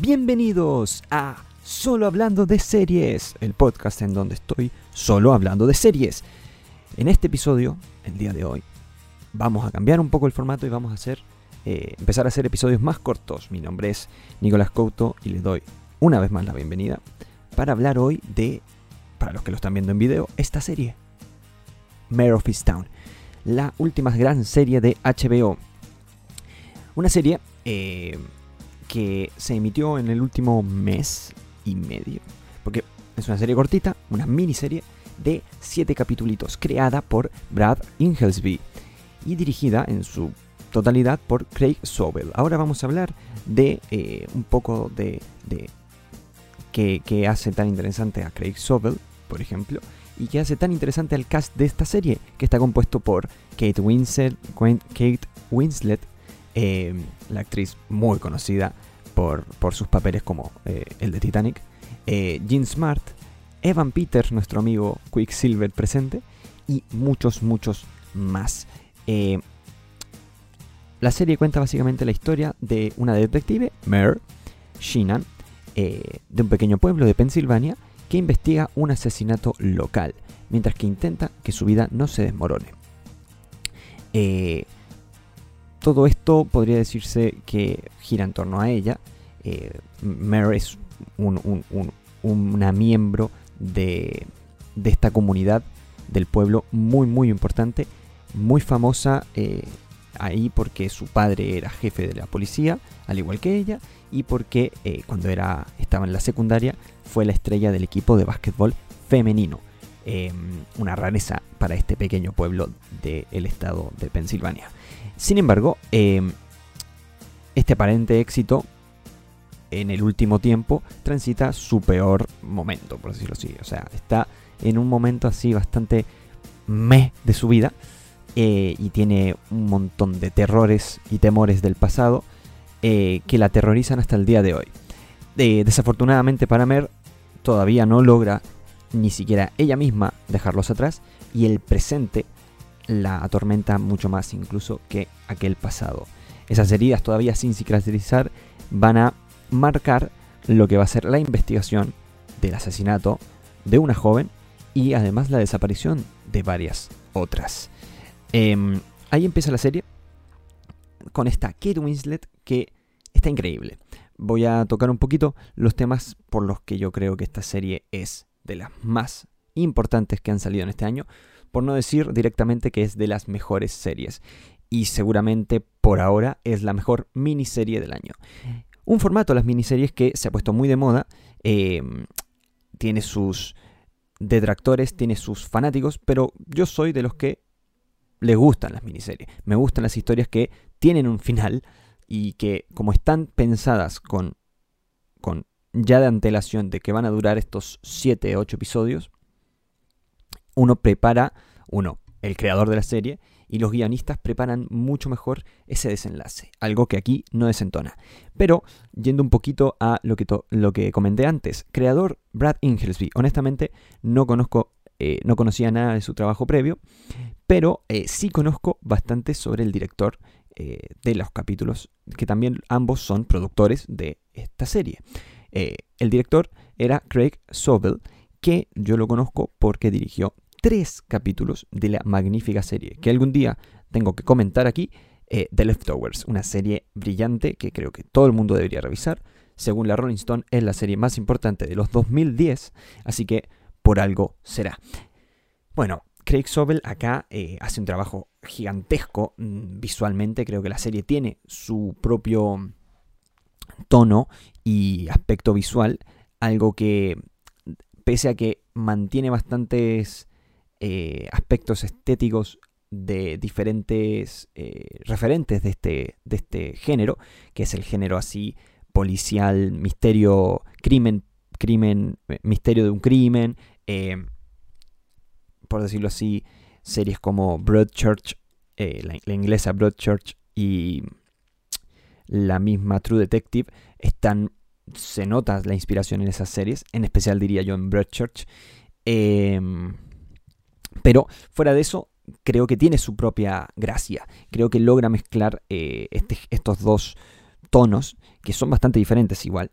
Bienvenidos a Solo Hablando de Series, el podcast en donde estoy solo hablando de series. En este episodio, el día de hoy, vamos a cambiar un poco el formato y vamos a hacer, eh, empezar a hacer episodios más cortos. Mi nombre es Nicolás Couto y les doy una vez más la bienvenida para hablar hoy de, para los que lo están viendo en video, esta serie, Mayor of Town, la última gran serie de HBO. Una serie eh, que se emitió en el último mes y medio. Porque es una serie cortita, una miniserie de 7 capítulos, creada por Brad Inglesby y dirigida en su totalidad por Craig Sobel. Ahora vamos a hablar de eh, un poco de, de que, hace tan interesante a Craig Sobel, por ejemplo, y que hace tan interesante al cast de esta serie, que está compuesto por Kate Winslet, Kate Winslet eh, la actriz muy conocida por, sus papeles como eh, el de Titanic, eh, Jean Smart, Evan Peters, nuestro amigo Quicksilver presente, y muchos, muchos más. la serie cuenta básicamente la historia de una detective, Mare Sheenan, de un pequeño pueblo de Pensilvania, que investiga un asesinato local, mientras que intenta que su vida no se desmorone. Eh, todo esto podría decirse que gira en torno a ella. Eh, Mare es una miembro de, esta comunidad del pueblo muy muy importante, muy famosa eh, ahí porque su padre era jefe de la policía, al igual que ella, y porque eh, cuando era, estaba en la secundaria fue la estrella del equipo de básquetbol femenino. Em, una rareza para este pequeño pueblo del estado de Pensilvania. Sin embargo, em, este aparente éxito en el último tiempo transita su peor momento, por decirlo así. O sea, está en un momento así bastante meh de su vida eh, y tiene un montón de terrores y temores del pasado eh, que la aterrorizan hasta el día de hoy. Desafortunadamente para Mer todavía no logra ni siquiera ella misma dejarlos atrás y el presente la atormenta mucho más incluso que aquel pasado. Esas heridas todavía sin cicatrizar van a marcar lo que va a ser la investigación del asesinato de una joven y además la desaparición de varias otras. Em, ahí empieza la serie con esta Kate Winslet que está increíble. Voy a tocar un poquito los temas por los que yo creo que esta serie es de las más importantes que han salido en este año, por no decir directamente que es de las mejores series. Y seguramente por ahora es la mejor miniserie del año. Un formato de las miniseries que se ha puesto muy de moda, em, tiene sus detractores, tiene sus fanáticos, pero yo soy de los que les gustan las miniseries. Me gustan las historias que tienen un final y que como están pensadas con, con ya de antelación de que van a durar estos 7, 8 episodios, uno prepara, uno, el creador de la serie, y los guionistas preparan mucho mejor ese desenlace, algo que aquí no desentona. Pero, yendo un poquito a lo que, lo que comenté antes, creador Brad Inglesby, honestamente no conozco, eh, no conocía nada de su trabajo previo, pero eh, sí conozco bastante sobre el director eh, de los capítulos, que también ambos son productores de esta serie. el director era Craig Sobel, que yo lo conozco porque dirigió tres capítulos de la magnífica serie que algún día tengo que comentar aquí, eh, The Leftovers, una serie brillante que creo que todo el mundo debería revisar. Según la Rolling Stone es la serie más importante de los 2010, así que por algo será. Bueno, Craig Sobel acá eh, hace un trabajo gigantesco mm, visualmente, creo que la serie tiene su propio tono y aspecto visual, algo que pese a que mantiene bastantes eh, aspectos estéticos de diferentes eh, referentes de este, de este género, que es el género así policial, misterio, crimen, crimen, eh, misterio de un crimen, por decirlo así, series como Broadchurch, la, la, inglesa Broadchurch y la misma True Detective, están, se nota la inspiración en esas series, en especial diría yo en Broadchurch. Eh, pero fuera de eso, creo que tiene su propia gracia. Creo que logra mezclar eh, este, estos dos tonos que son bastante diferentes igual.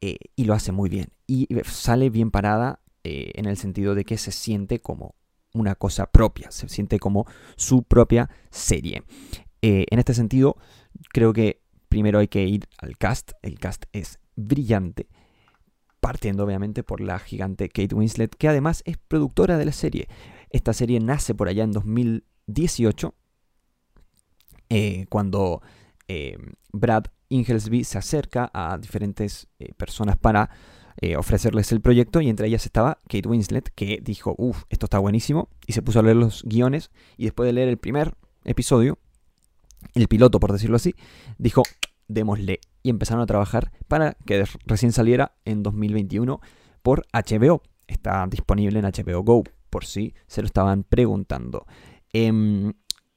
Eh, y lo hace muy bien. Y sale bien parada eh, en el sentido de que se siente como una cosa propia, se siente como su propia serie. Eh, en este sentido, creo que primero hay que ir al cast. El cast es brillante, partiendo obviamente por la gigante Kate Winslet, que además es productora de la serie. Esta serie nace por allá en 2018, cuando Brad Inglesby se acerca a diferentes eh, personas para eh, ofrecerles el proyecto y entre ellas estaba Kate Winslet que dijo, uff, esto está buenísimo y se puso a leer los guiones y después de leer el primer episodio, el piloto por decirlo así, dijo, démosle y empezaron a trabajar para que recién saliera en 2021 por HBO. Está disponible en HBO Go por si se lo estaban preguntando. Em,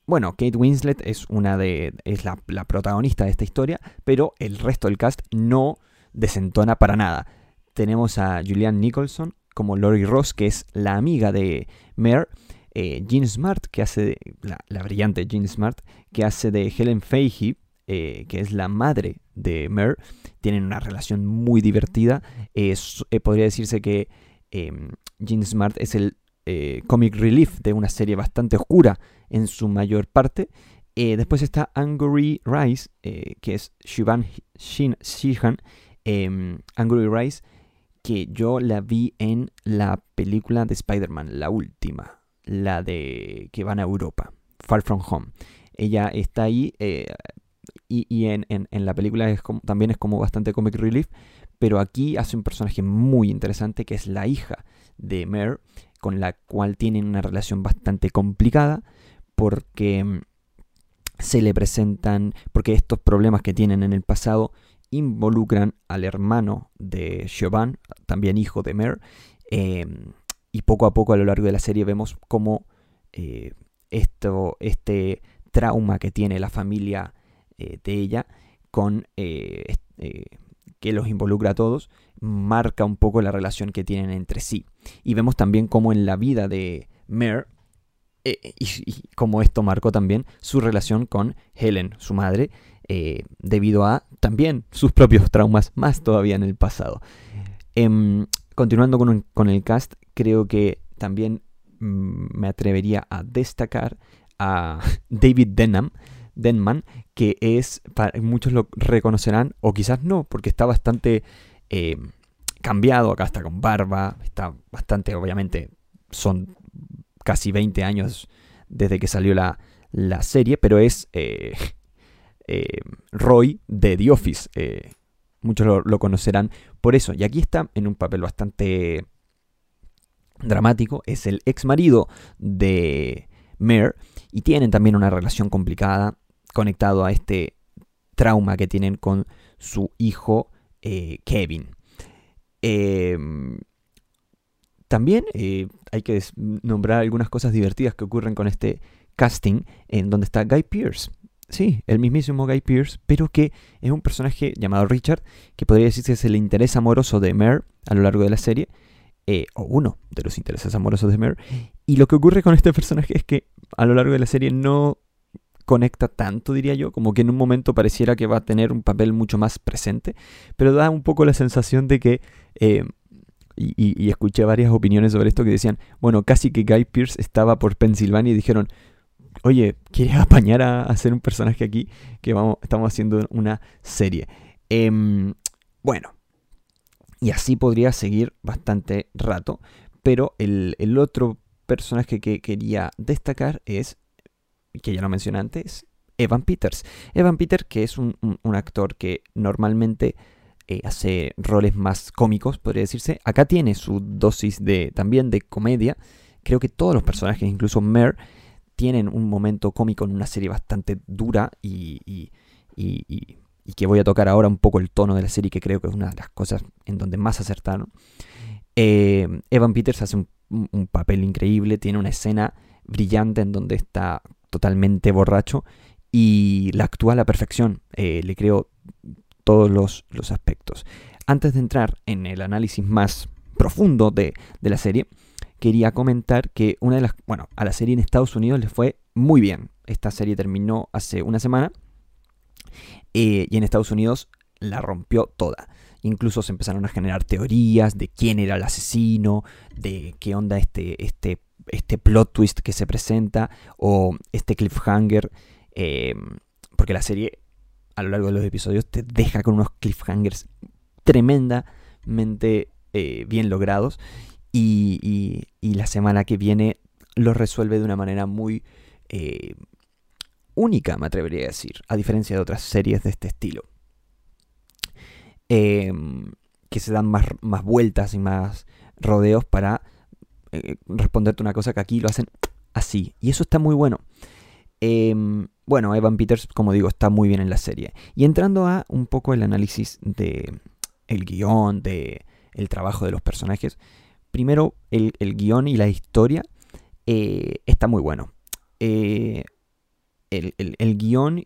bueno, Kate Winslet es una de. es la, protagonista de esta historia, pero el resto del cast no desentona para nada. Tenemos a Julianne Nicholson como Lori Ross, que es la amiga de Mare. Eh, Jean Smart, que hace de, la, brillante Jean Smart, que hace de Helen Fahey, eh, que es la madre de Mare. Tienen una relación muy divertida. Eh, podría decirse que em, Jean Smart es el comic relief de una serie bastante oscura en su mayor parte. Eh, después está Angry Rice, eh, que es Shivan Shihan. Em, Angry Rice, que yo la vi en la película de Spider-Man, la última, la de que van a Europa, Far From Home. Ella está ahí eh, y, en, la película también es como bastante comic relief, pero aquí hace un personaje muy interesante que es la hija de Mare, con la cual tienen una relación bastante complicada porque mm, se le presentan, porque estos problemas que tienen en el pasado involucran al hermano de Siobhan, también hijo de Mer, em, y poco a poco a lo largo de la serie vemos cómo eh, esto, este trauma que tiene la familia eh, de ella con eh, que los involucra a todos, marca un poco la relación que tienen entre sí. Y vemos también cómo en la vida de Mer eh, y, como esto marcó también su relación con Helen, su madre, eh, debido a también sus propios traumas, más todavía en el pasado. Em, continuando con, el cast, creo que también mm, me atrevería a destacar a David Denham, Denman, que es, muchos lo reconocerán, o quizás no, porque está bastante eh, cambiado, acá está con barba, está bastante, obviamente, son casi 20 años desde que salió la, serie, pero es eh, eh, Roy de The Office. Muchos lo, conocerán por eso. Y aquí está en un papel bastante dramático. Es el ex marido de Mare y tienen también una relación complicada conectado a este trauma que tienen con su hijo Kevin. También eh, hay que nombrar algunas cosas divertidas que ocurren con este casting, en donde está Guy Pearce. Sí, el mismísimo Guy Pearce, pero que es un personaje llamado Richard, que podría decirse es el interés amoroso de Mare a lo largo de la serie, eh, o uno de los intereses amorosos de Mare. Y lo que ocurre con este personaje es que a lo largo de la serie no conecta tanto, diría yo, como que en un momento pareciera que va a tener un papel mucho más presente, pero da un poco la sensación de que eh, y, escuché varias opiniones sobre esto que decían, bueno, casi que Guy Pierce estaba por Pensilvania y dijeron, oye, ¿quieres apañar a, hacer un personaje aquí? Que vamos, estamos haciendo una serie. Em, bueno, y así podría seguir bastante rato, pero el, otro personaje que quería destacar es, que ya lo mencioné antes, Evan Peters. Evan Peters, que es un actor que normalmente eh, hace roles más cómicos, podría decirse. Acá tiene su dosis de también de comedia. Creo que todos los personajes, incluso Mer, tienen un momento cómico en una serie bastante dura y, y, que voy a tocar ahora un poco el tono de la serie, que creo que es una de las cosas en donde más acertaron. Eh, Evan Peters hace un, papel increíble, tiene una escena brillante en donde está totalmente borracho y la actúa a la perfección. Eh, le creo todos los, aspectos. Antes de entrar en el análisis más profundo de, la serie, quería comentar que una de las. Bueno, a la serie en Estados Unidos le fue muy bien. Esta serie terminó hace una semana. y en Estados Unidos la rompió toda. Incluso se empezaron a generar teorías de quién era el asesino, de qué onda este, este, este plot twist que se presenta o este cliffhanger. porque la serie a lo largo de los episodios te deja con unos cliffhangers tremendamente eh, bien logrados y, la semana que viene los resuelve de una manera muy eh, única, me atrevería a decir, a diferencia de otras series de este estilo. Em, que se dan más, más, vueltas y más rodeos para eh, responderte una cosa que aquí lo hacen así. Y eso está muy bueno. Em, bueno, Evan Peters, como digo, está muy bien en la serie. Y entrando a un poco el análisis de el guion, de el trabajo de los personajes. Primero, el, guion y la historia eh, está muy bueno. Eh, el, el, guion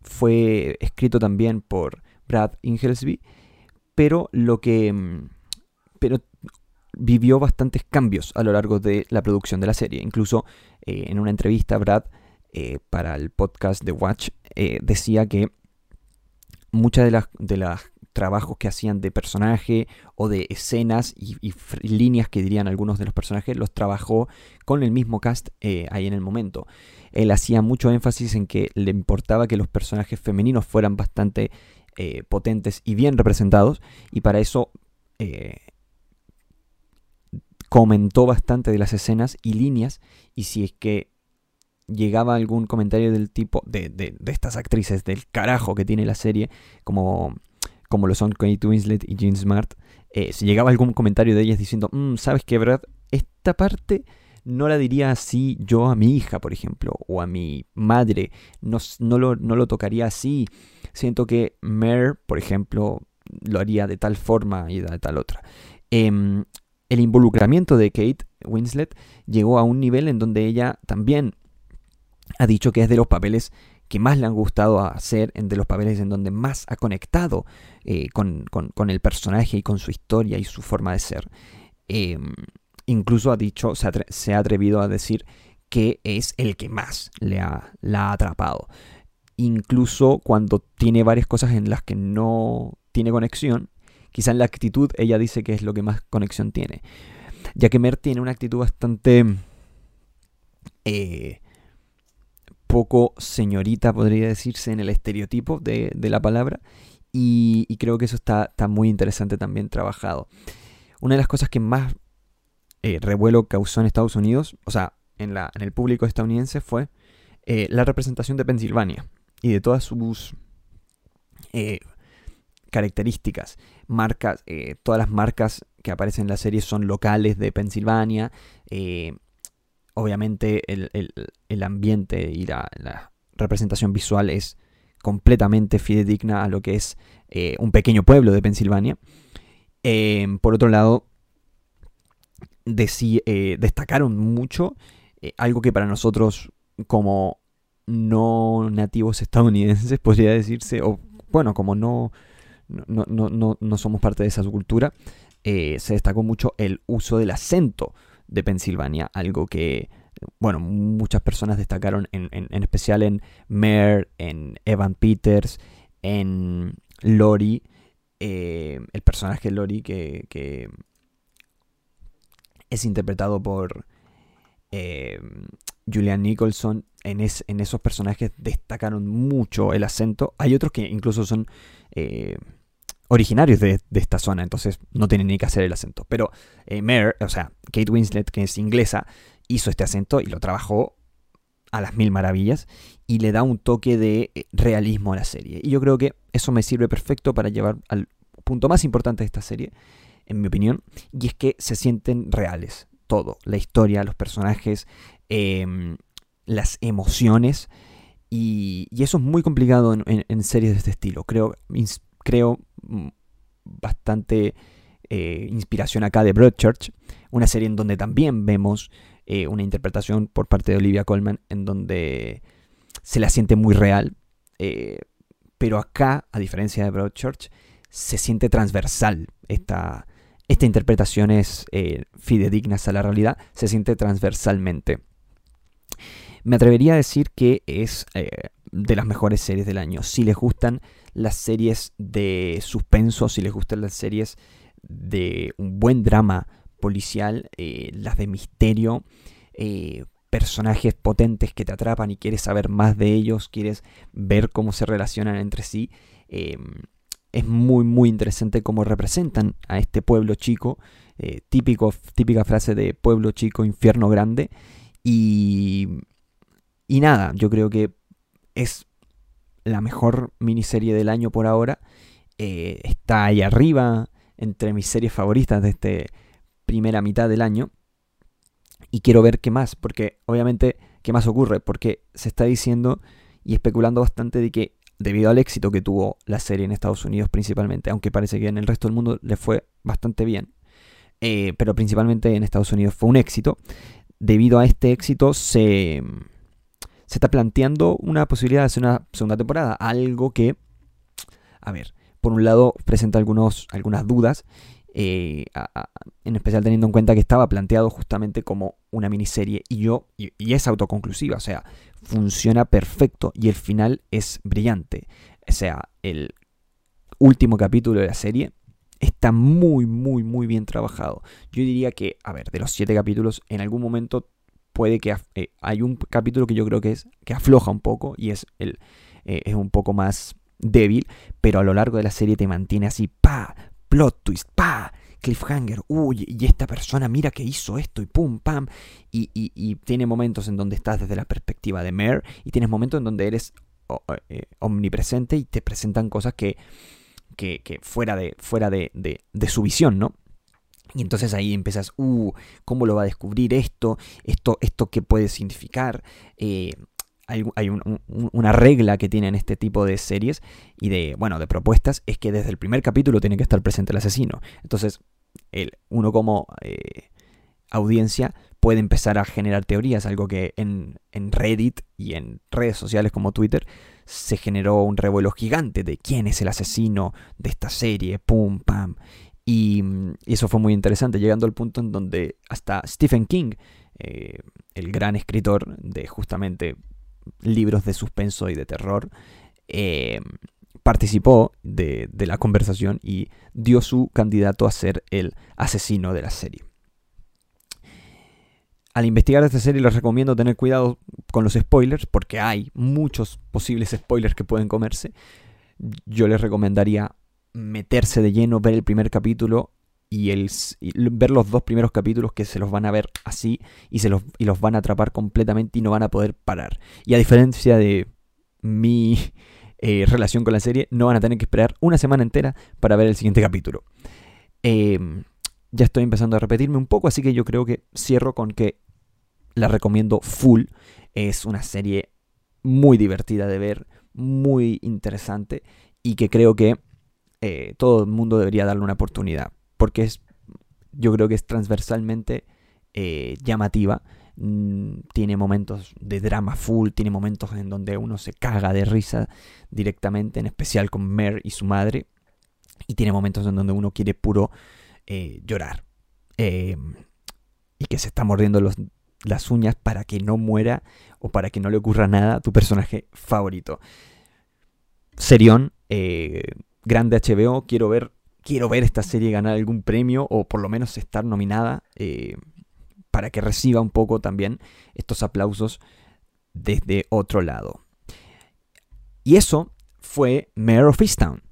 fue escrito también por Brad Inglesby, pero lo que... Mm, pero vivió bastantes cambios a lo largo de la producción de la serie. Incluso eh, en una entrevista, Brad eh, para el podcast de Watch, eh, decía que muchas de las, de trabajos que hacían de personaje o de escenas y, líneas que dirían algunos de los personajes los trabajó con el mismo cast ahí en el momento. Él hacía mucho énfasis en que le importaba que los personajes femeninos fueran bastante potentes y bien representados y para eso comentó bastante de las escenas y líneas y si es que llegaba algún comentario del tipo de, de, estas actrices del carajo que tiene la serie, como, como lo son Kate Winslet y Jean Smart, eh, si llegaba algún comentario de ellas diciendo, mm, ¿sabes qué, Brad? Esta parte no la diría así yo a mi hija, por ejemplo, o a mi madre, no, no, lo, no lo tocaría así. Siento que Mer, por ejemplo, lo haría de tal forma y de tal otra. Em, el involucramiento de Kate Winslet llegó a un nivel en donde ella también ha dicho que es de los papeles que más le han gustado hacer, de los papeles en donde más ha conectado eh, con, el personaje y con su historia y su forma de ser. Em, incluso ha dicho, se ha, atrevido a decir que es el que más le ha, la ha atrapado. Incluso cuando tiene varias cosas en las que no tiene conexión, quizá en la actitud ella dice que es lo que más conexión tiene. Ya que Mer tiene una actitud bastante... Eh, poco señorita, podría decirse, en el estereotipo de, la palabra. Y, creo que eso está, está, muy interesante también trabajado. Una de las cosas que más eh, revuelo causó en Estados Unidos, o sea, en, la, en el público estadounidense, fue eh, la representación de Pensilvania y de todas sus eh, características. Marcas, todas las marcas que aparecen en la serie son locales de Pensilvania obviamente el, ambiente y la, representación visual es completamente fidedigna a lo que es eh, un pequeño pueblo de Pensilvania. Em, por otro lado, eh, destacaron mucho eh, algo que para nosotros como no nativos estadounidenses podría decirse, o bueno, como no, no, no, no somos parte de esa cultura, se destacó mucho el uso del acento de Pensilvania, algo que, bueno, muchas personas destacaron, en, especial en Mare, en Evan Peters, en Lori, eh, el personaje Lori que, es interpretado por eh, Julian Nicholson, en, en, esos personajes destacaron mucho el acento. Hay otros que incluso son... Eh, originarios de, esta zona, entonces no tienen ni que hacer el acento. Pero eh, Mare, o sea, Kate Winslet, que es inglesa, hizo este acento y lo trabajó a las mil maravillas y le da un toque de eh, realismo a la serie. Y yo creo que eso me sirve perfecto para llevar al punto más importante de esta serie, en mi opinión, y es que se sienten reales. Todo, la historia, los personajes, em, las emociones. Y, eso es muy complicado en, series de este estilo. Creo, creo bastante eh, inspiración acá de Broadchurch, una serie en donde también vemos eh, una interpretación por parte de Olivia Colman en donde se la siente muy real, eh, pero acá, a diferencia de Broadchurch, se siente transversal. Esta, esta interpretación es fidedigna a la realidad, se siente transversalmente. Me atrevería a decir que es de las mejores series del año. Si les gustan las series de suspenso, si les gustan las series de un buen drama policial, eh, las de misterio, eh, personajes potentes que te atrapan y quieres saber más de ellos, quieres ver cómo se relacionan entre sí. Em, es muy muy interesante cómo representan a este pueblo chico, eh, típico, típica frase de pueblo chico, infierno grande. Y, y nada, yo creo que es la mejor miniserie del año por ahora. Eh, está ahí arriba entre mis series favoritas de esta primera mitad del año y quiero ver qué más, porque obviamente, ¿qué más ocurre? Porque se está diciendo y especulando bastante de que debido al éxito que tuvo la serie en Estados Unidos principalmente, aunque parece que en el resto del mundo le fue bastante bien, eh, pero principalmente en Estados Unidos fue un éxito, debido a este éxito se, se está planteando una posibilidad de hacer una segunda temporada, algo que, a ver, por un lado presenta algunos, algunas dudas eh, en especial teniendo en cuenta que estaba planteado justamente como una miniserie y yo y, es autoconclusiva, o sea, funciona perfecto y el final es brillante. O sea, el último capítulo de la serie está muy, muy, muy bien trabajado. Yo diría que, a ver, de los siete capítulos, en algún momento puede que eh, hay un capítulo que yo creo que es que afloja un poco y es el eh, es un poco más débil, pero a lo largo de la serie te mantiene así, pa, plot twist, pa, cliffhanger, uy, y esta persona mira que hizo esto y pum, pam, y, tiene momentos en donde estás desde la perspectiva de Mare y tienes momentos en donde eres eh, omnipresente y te presentan cosas que, que, fuera, de, fuera de, de, su visión, ¿no? Y entonces ahí empiezas, uh, ¿cómo lo va a descubrir esto? ¿Esto, esto qué puede significar? Eh, hay, una regla que tienen este tipo de series y de, bueno, de propuestas, es que desde el primer capítulo tiene que estar presente el asesino. Entonces, el, uno como eh, audiencia puede empezar a generar teorías, algo que en, Reddit y en redes sociales como Twitter se generó un revuelo gigante de quién es el asesino de esta serie, pum, pam. Y, eso fue muy interesante, llegando al punto en donde hasta Stephen King, eh, el gran escritor de justamente libros de suspenso y de terror, eh, participó de, la conversación y dio su candidato a ser el asesino de la serie. Al investigar esta serie les recomiendo tener cuidado con los spoilers porque hay muchos posibles spoilers que pueden comerse. Yo les recomendaría meterse de lleno, ver el primer capítulo y, el, ver los dos primeros capítulos que se los van a ver así y, se los, y los van a atrapar completamente y no van a poder parar. Y a diferencia de mi eh, relación con la serie, no van a tener que esperar una semana entera para ver el siguiente capítulo. Em, ya estoy empezando a repetirme un poco, así que yo creo que cierro con que la recomiendo full. Es una serie muy divertida de ver, muy interesante y que creo que eh, todo el mundo debería darle una oportunidad porque es, yo creo que es transversalmente eh, llamativa. Mm, tiene momentos de drama full, tiene momentos en donde uno se caga de risa directamente, en especial con Mer y su madre. Y tiene momentos en donde uno quiere puro eh, llorar. Eh, y que se está mordiendo las uñas para que no muera o para que no le ocurra nada a tu personaje favorito. Serión, grande HBO, quiero ver quiero ver esta serie ganar algún premio o por lo menos estar nominada eh, para que reciba un poco también estos aplausos desde otro lado. Y eso fue Mayor of Easttown.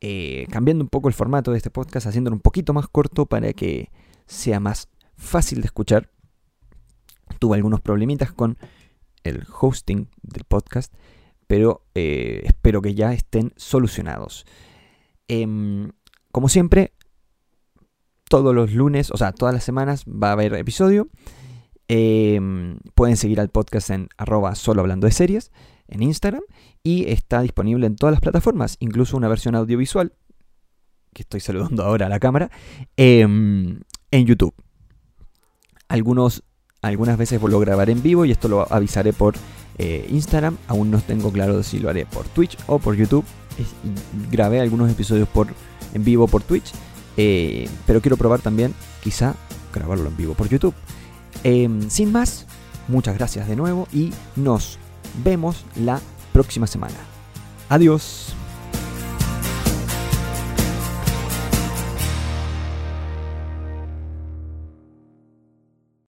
Eh, cambiando un poco el formato de este podcast, haciéndolo un poquito más corto para que sea más fácil de escuchar. Tuve algunos problemitas con el hosting del podcast, pero eh, espero que ya estén solucionados. Em, como siempre, todos los lunes, o sea, todas las semanas va a haber episodio. Em, pueden seguir al podcast en arroba solo hablando de series en Instagram y está disponible en todas las plataformas, incluso una versión audiovisual, que estoy saludando ahora a la cámara, em, en YouTube. Algunos, algunas veces lo grabaré en vivo y esto lo avisaré por eh, Instagram. Aún no tengo claro si lo haré por Twitch o por YouTube. Grabé algunos episodios por en vivo por Twitch, eh, pero quiero probar también quizá grabarlo en vivo por YouTube. Em, sin más, muchas gracias de nuevo y nos vemos la próxima semana. Adiós.